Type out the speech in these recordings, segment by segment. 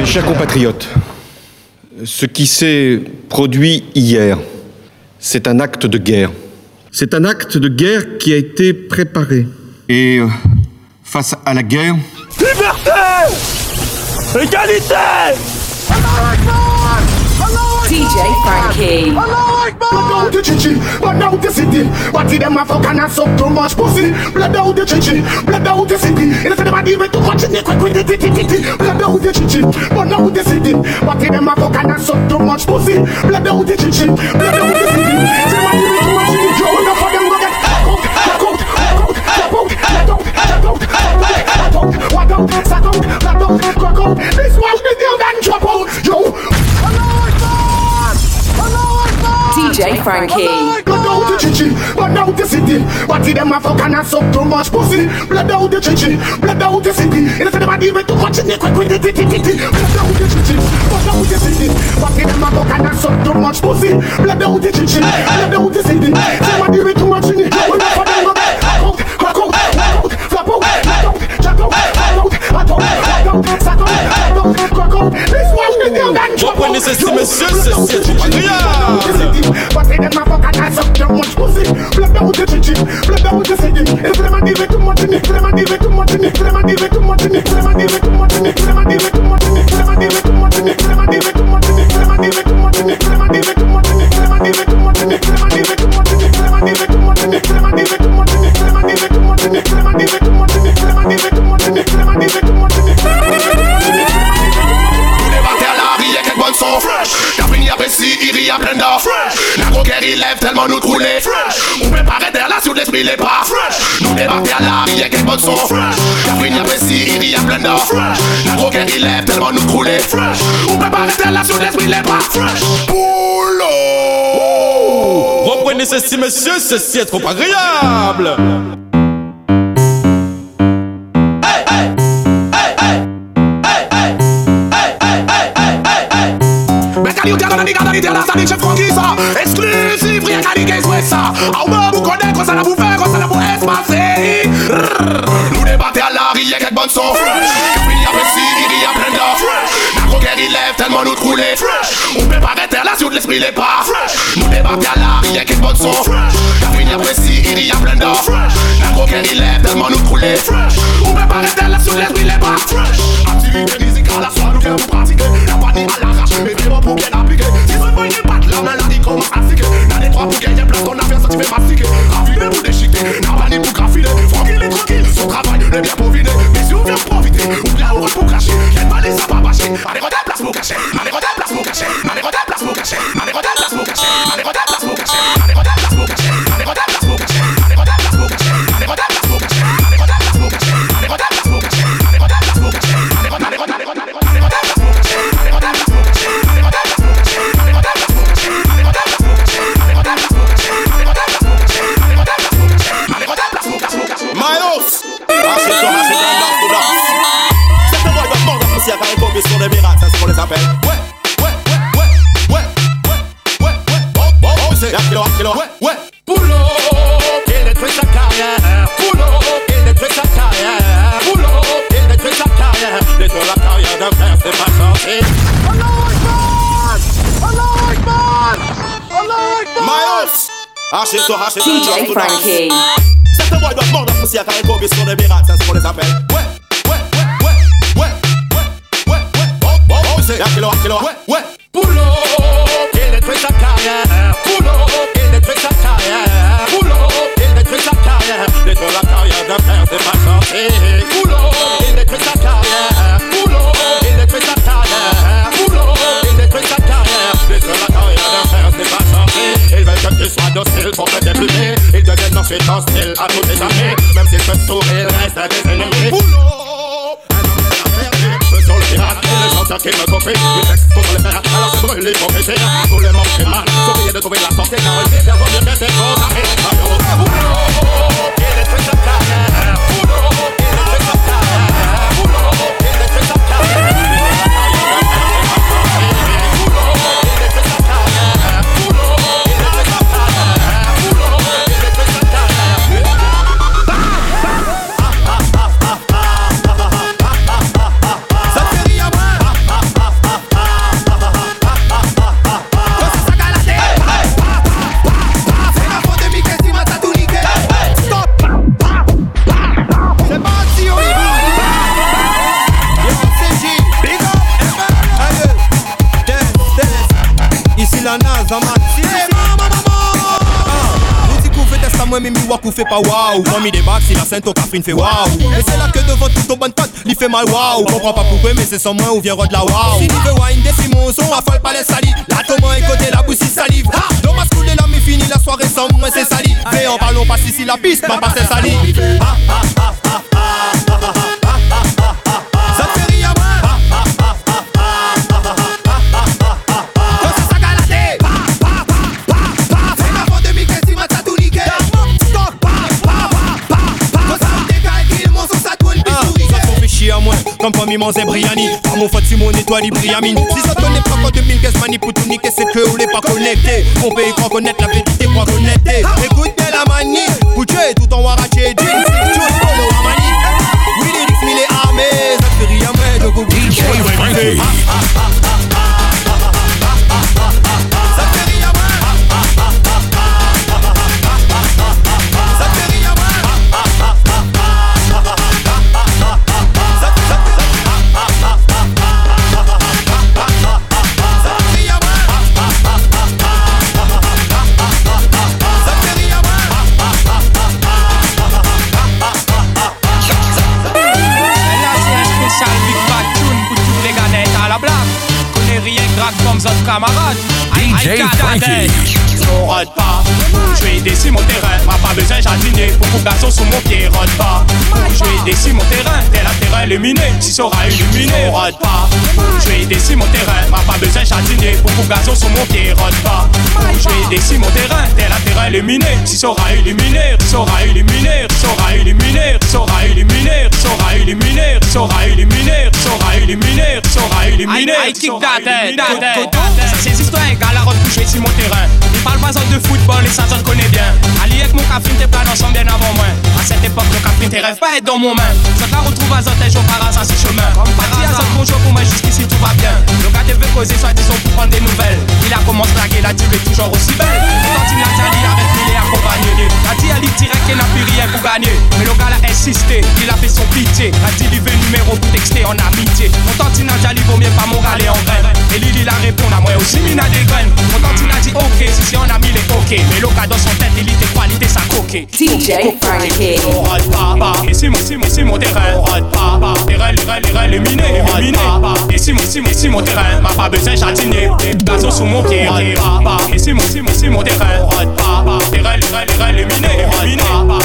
Mes chers compatriotes, ce qui s'est produit hier, c'est un acte de guerre. C'est un acte de guerre qui a été préparé. Et euh, face à la guerre, Liberté Égalité DJ Frankie. Blood out the chichi, blood out the city. What did them a fuck and a suck too much pussy? Blood out the chichi, blood out the city. And if anybody even too much in the quick with the titty titty. Blood out the chichi, blood out the city. What did them a fuck and a suck too much pussy? Blood out the chichi, blood out the city. If anybody even too much in the joint, enough of them go get fuck out, fuck out, fuck out, clap out, let out, let out, let out, what out, sack out, let out, crack out. This one the deal then drop out, yo. DJ Frankie. Blood out the chichi, blood out the city. What did them a fuck and a suck too much pussy? Blood out the chichi, blood out the city. And if anybody even too much in the quick with the titty titty. Blood out the chichi, blood out the city. What did them a fuck and a suck too much pussy? Blood out the chichi, blood out the city. Somebody even too much in the enough for them go back out, crack out, out, flap out, let out, jack out, out, out, out, out, sack out, let out, crack out. This one the deal then drop out. Reprenez ceci, messieurs, c'est c'est incroyable But they them a fuck and I suck too much pussy Blood out the chichi, blood out the city If them a deal with too much in it, them a deal with too much in it Them a deal with too much in it, them a deal with too much in it Them a deal with too much in it, too much in it Il lève tellement nous trouler fresh. On peut pas arrêter là sur l'esprit, les pas fresh. Nous débattait à la rue, quelques bonnes sont fresh. Fini après si, il rit à plein d'or fresh. La coquère, il lève tellement nous trouler fresh. On peut pas arrêter là sur l'esprit, les pas fresh. Boulot! Reprenez ceci, messieurs, ceci est trop agréable à la rue, quelques bonnes sont fresh Quand il y a précis, il y a plein d'or. Fresh La croquette, il lève tellement nous trouler. Fresh On peut pas arrêter là sur l'esprit, les pas. Fresh Nous débattons à la rue, quelques bonnes sont fresh Quand il y a précis, il y a plein d'or. Fresh La croquette, il lève tellement nous trouler. Fresh On peut pas arrêter là sur l'esprit, les pas. Fresh Activité musicale, la nous viens vous pratiquer. La panique à l'arrache, mais vraiment pour bien appliquer. Si ce point n'est pas de la maladie commence à siquer Dans les trois pour gagner place Achète-toi, achète un danse, tout danse C'est le boy de mort, aussi à faire une copie sur des miracles, c'est ce qu'on les appelle Ouais, ouais, ouais, ouais, ouais, ouais, ouais, ouais Bon, bon, bon, c'est un kilo, un kilo, ouais, ouais Boulot, il détruit sa carrière. Boulot, il détruit sa carrière. Boulot, il détruit sa carrière. Détruire la carrière d'un frère, c'est pas sorti. Miles Achète-toi, achète un danse, DJ tout danse Frankie. C'est le boy de mort, aussi à une copie sur des miracles, c'est ce qu'on les appelle Ouais, ouais, ouais, ouais, ouais, ouais, ouais, ouais Bon, bon, bon, c'est kilo, kilo, ouais, ouais il détruit sa carrière. Il détruit sa carrière. Détruit sa carrière. Détruit sa carrière. Détruit sa carrière. Détruit sa carrière. Ensuite à échapper. Même s'ils peuvent sourire, restent à des ennemis. Boulot, un homme de la merde, feu sur le pirate. Et les chanteurs qui me copient, les textes pour les faire. Alors c'est brûlé pour pécher. Tous les membres fait mal. Surveillez de trouver la sortie car le pire vaut mieux que c'est condamné. Boulot, fait pas waouh. Quand mi débarque, si la scène, ton Catherine fait waouh. Et c'est là que devant tout ton bonne pote, il fait mal waouh. Comprends pas pourquoi, mais c'est sans moi ou vient Rod la waouh. Si veut wine, des Simon, son affole pas les salis. La tombe est côté, la bouche salive. Dans ma school, là, mais fini la soirée sans moi, c'est sali. Mais en parlons pas si la piste, pas c'est sali. Comme pas mi manger Briani. Par mon faute, Simon étoile, Briamine. Si ça n'est pas quand 2015 mani pour tout niquer, c'est que vous l'êtes pas connecté. Mon pays croit connaître la vérité, croit connaître. Écoute bien la manie, pour tuer tout en waraché, jean, six choses, polo, amani. Oui, les dix mille armées, ça fait à moi, donc au DJ Frankie. pas besoin jardinier jardiner Beaucoup gazon sous mon pied, rôde pas. Pour jouer décis mon terrain, tel un terrain illuminé Si ça aura illuminé, rôde pas. Pour jouer décis mon terrain, m'a pas besoin jardinier jardiner Beaucoup gazon sous mon pied, rôde pas. Pour jouer décis mon terrain, tel un terrain illuminé Si ça aura illuminé, ça aura illuminé Ça aura illuminé, ça aura illuminé Ça illuminé, ça illuminé Ça illuminé, ça eh, illuminé. I kick that eh, head, that eh. head Ces histoires égales à recoucher sur mon terrain. Ils parlent pas de football et ça, ça connaît bien cette époque, le café t'es rêve pas être dans mon main. Je la retrouve à Zoté, jour par hasard sur chemin. Parti à bonjour pour moi jusqu'ici tout va bien. Le gars te veut causer, soit disons pour prendre des nouvelles. Il a commencé à la dieu est toujours aussi belle. Quand il a dit, arrête, il est accompagné. La dit, dit direct qu'il n'a plus rien pour gagner. Mais le gars l'a insisté, il a fait son pitié. La dit, veut numéro pour texter en amitié. Mon tantina jali vaut mieux pas mon galet en graine. Et Lily la répond à moi aussi, mina des graines. Mon tantina dit ok, si c'est on a mis les ok. Mais le gars dans son tête, coquet. DJ Frankie. On rate pas, pas. Et mon, si mon, si mon terrain, on rate pas, pas. Terrain, reins, les minés, les minés. Et si mon, si mon, si mon terrain, m'a pas besoin jardiner. Gazon sous mon pied, on rate pas, pas. Et mon, si mon, si mon terrain, on rate pas, pas. Terrain, reins, les minés, les minés.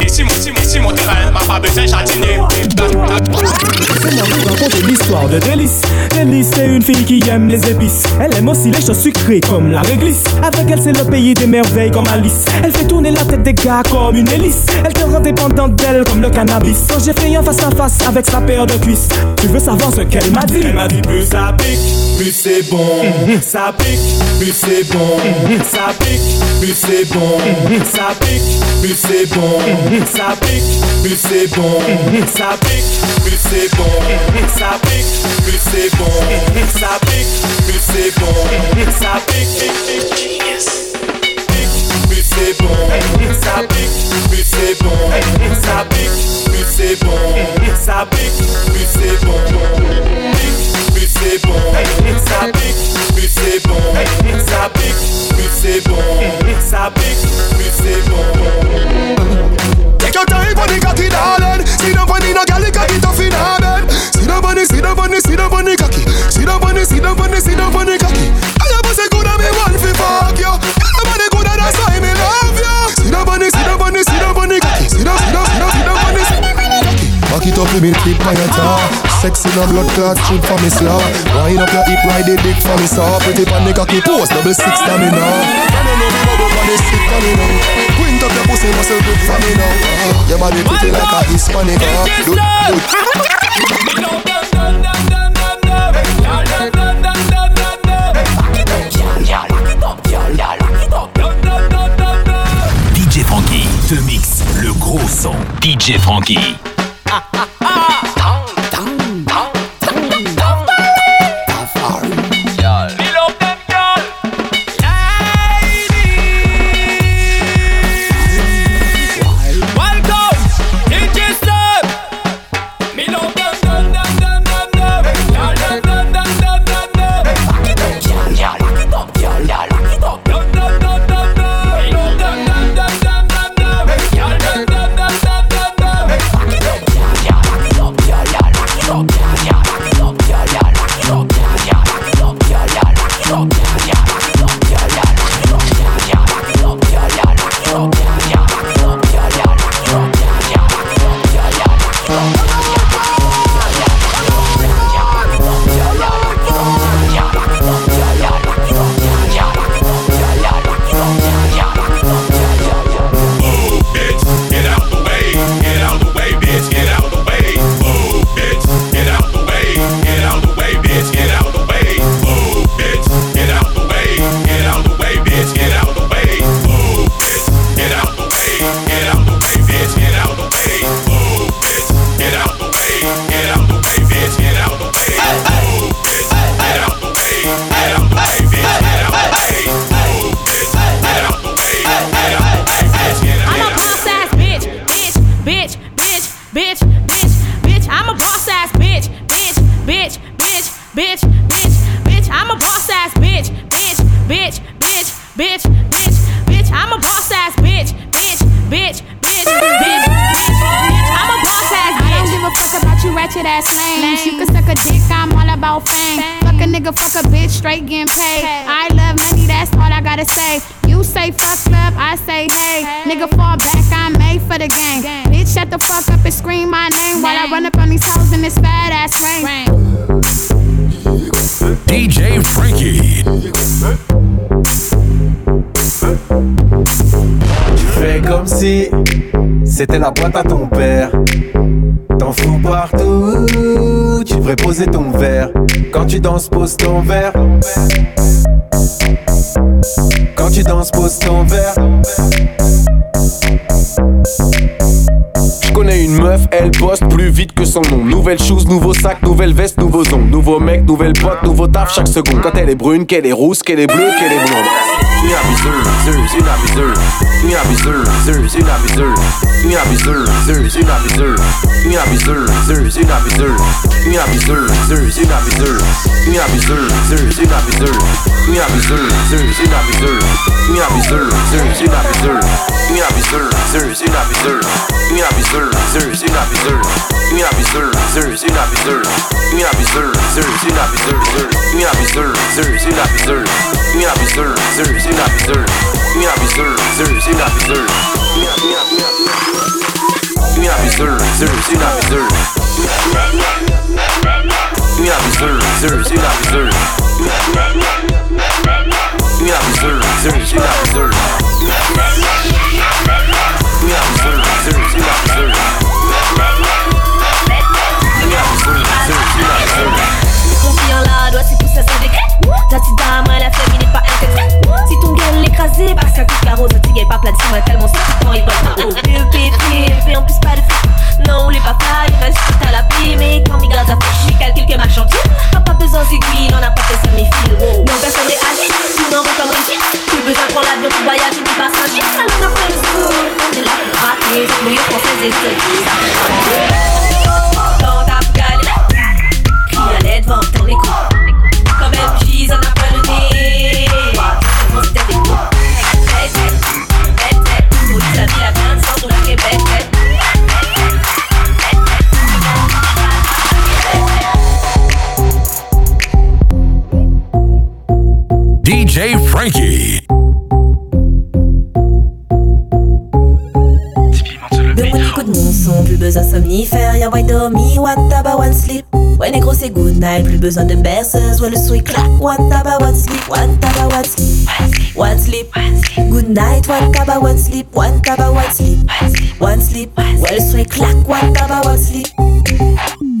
Et si mon, si mon, si mon terrain, m'a pas besoin jardiner. Laissez-moi vous raconter l'histoire de Délice. Délice, c'est une fille qui aime les épices. Elle aime aussi les choses sucrées comme la réglisse. Avec elle, c'est le pays des merveilles comme Alice. Elle fait tourner la tête des gars comme une hélice. Elle te rend dépendante d'elle comme le cannabis. Quand j'ai fait un face à face avec sa paire de cuisses, tu veux savoir ce qu'elle m'a dit? Elle m'a dit plus ça pique, plus c'est bon. Ça pique, plus c'est bon. Ça pique, plus c'est bon. Ça pique, plus c'est bon. Ça pique, plus c'est bon. Ça pique, plus c'est bon. Ça pique, plus c'est bon. Ça pique, plus c'est bon. Ça pique, Ça pique, plus c'est bon. Ça pique, plus c'est bon. Ça pique, plus c'est bon. Pique, plus c'est bon. Ça pique, plus c'est bon. Ça pique, plus c'est bon. Ça pique, Let me clip on your jaw. Sexy no blood clot shoot for me slaw. Wind up your hip, ride the dick for me saw. Pretty pan the cocky post, double six stamina. Can you know me bubble on the stick on me now? Quint up your pussy muscle good for me now. Your body pretty like a Hispanic. Do, do. DJ Frankie te mixe le gros son. DJ Frankie. Straight getting paid. I love money, that's all I gotta say. You say fuck love, I say hey. Nigga fall back, I'm made for the game. Bitch, shut the fuck up and scream my name while I run up on these hoes in this fat ass rain. DJ Frankie. Tu fais comme si c'était la boîte à ton père. T'en fous partout, tu devrais poser ton verre. Quand tu danses, pose ton verre. Quand tu danses, pose ton verre. Je connais une meuf, elle bosse plus vite que son nom. Nouvelle shoes, nouveau sac, nouvelle veste, nouveaux ongles. Nouveau mec, nouvelle pote, nouveau taf chaque seconde. Quand elle est brune, qu'elle est rousse, qu'elle est bleue, qu'elle est blonde. Une une une une une une une une aviseuse, une aviseuse, une aviseuse, une aviseuse, une aviseuse, une aviseuse, une aviseuse, une aviseuse, une aviseuse, une aviseuse, une aviseuse, une aviseuse, une aviseuse, une aviseuse, une aviseuse, une aviseuse, une aviseuse, une aviseuse, une aviseuse, une DJ Frankie. Mon son, plus besoin somnifère, y'a white dormi, one taba, one sleep. Ouais, négro, c'est good night, plus besoin de berceuse, ouais, le son est clac, one taba, one sleep, one taba, one sleep. One sleep, good night, one taba, one sleep, one taba, one sleep. One sleep, ouais, le son est clac, one taba, one sleep.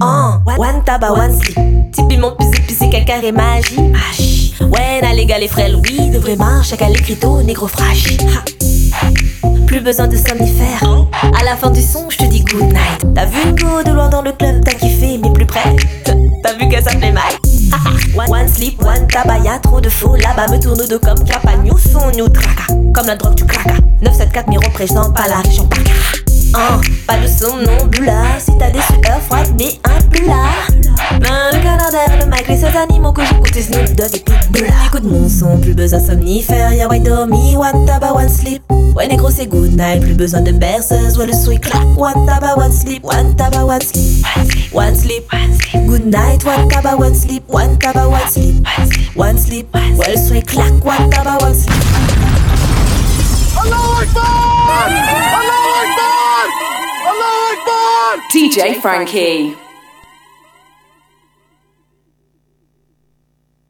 Oh, one taba, one sleep. Typiquement plus épicé qu'un carré magie. Magie. Ouais, n'a les gars, les frères, oui, de vrai marche, à l'écriteau, négro. Ha. Plus besoin de somnifère. À la fin du son, je te dis good night. T'as vu go de loin dans le club, t'as kiffé, mais plus près. T'as vu que ça plaît Mike one, one sleep, one tabac, y'a trop de faux là-bas. Me tourne dos comme Kappa, new son, new traca. Comme la drogue du craca. 974 mi représente pas la région Hein, pas de somnambula Si t'as des sueurs froides mais un plat Ben le Canada, le les seuls animaux que j'écoute Snoop Dogg et Pitbull Écoute mon son, plus besoin somnifère. Y'a white dormi, one tabac, one sleep. Ouais négro c'est good night, plus besoin de berceuse Ouais le il claque, one tabac, one sleep. One tabac, one sleep. One sleep, good night, one tabac, one sleep. One tabac, one sleep. One sleep, ouais le il claque, one tabac, one sleep! Allah Akbar! Allah Akbar! DJ Frankie.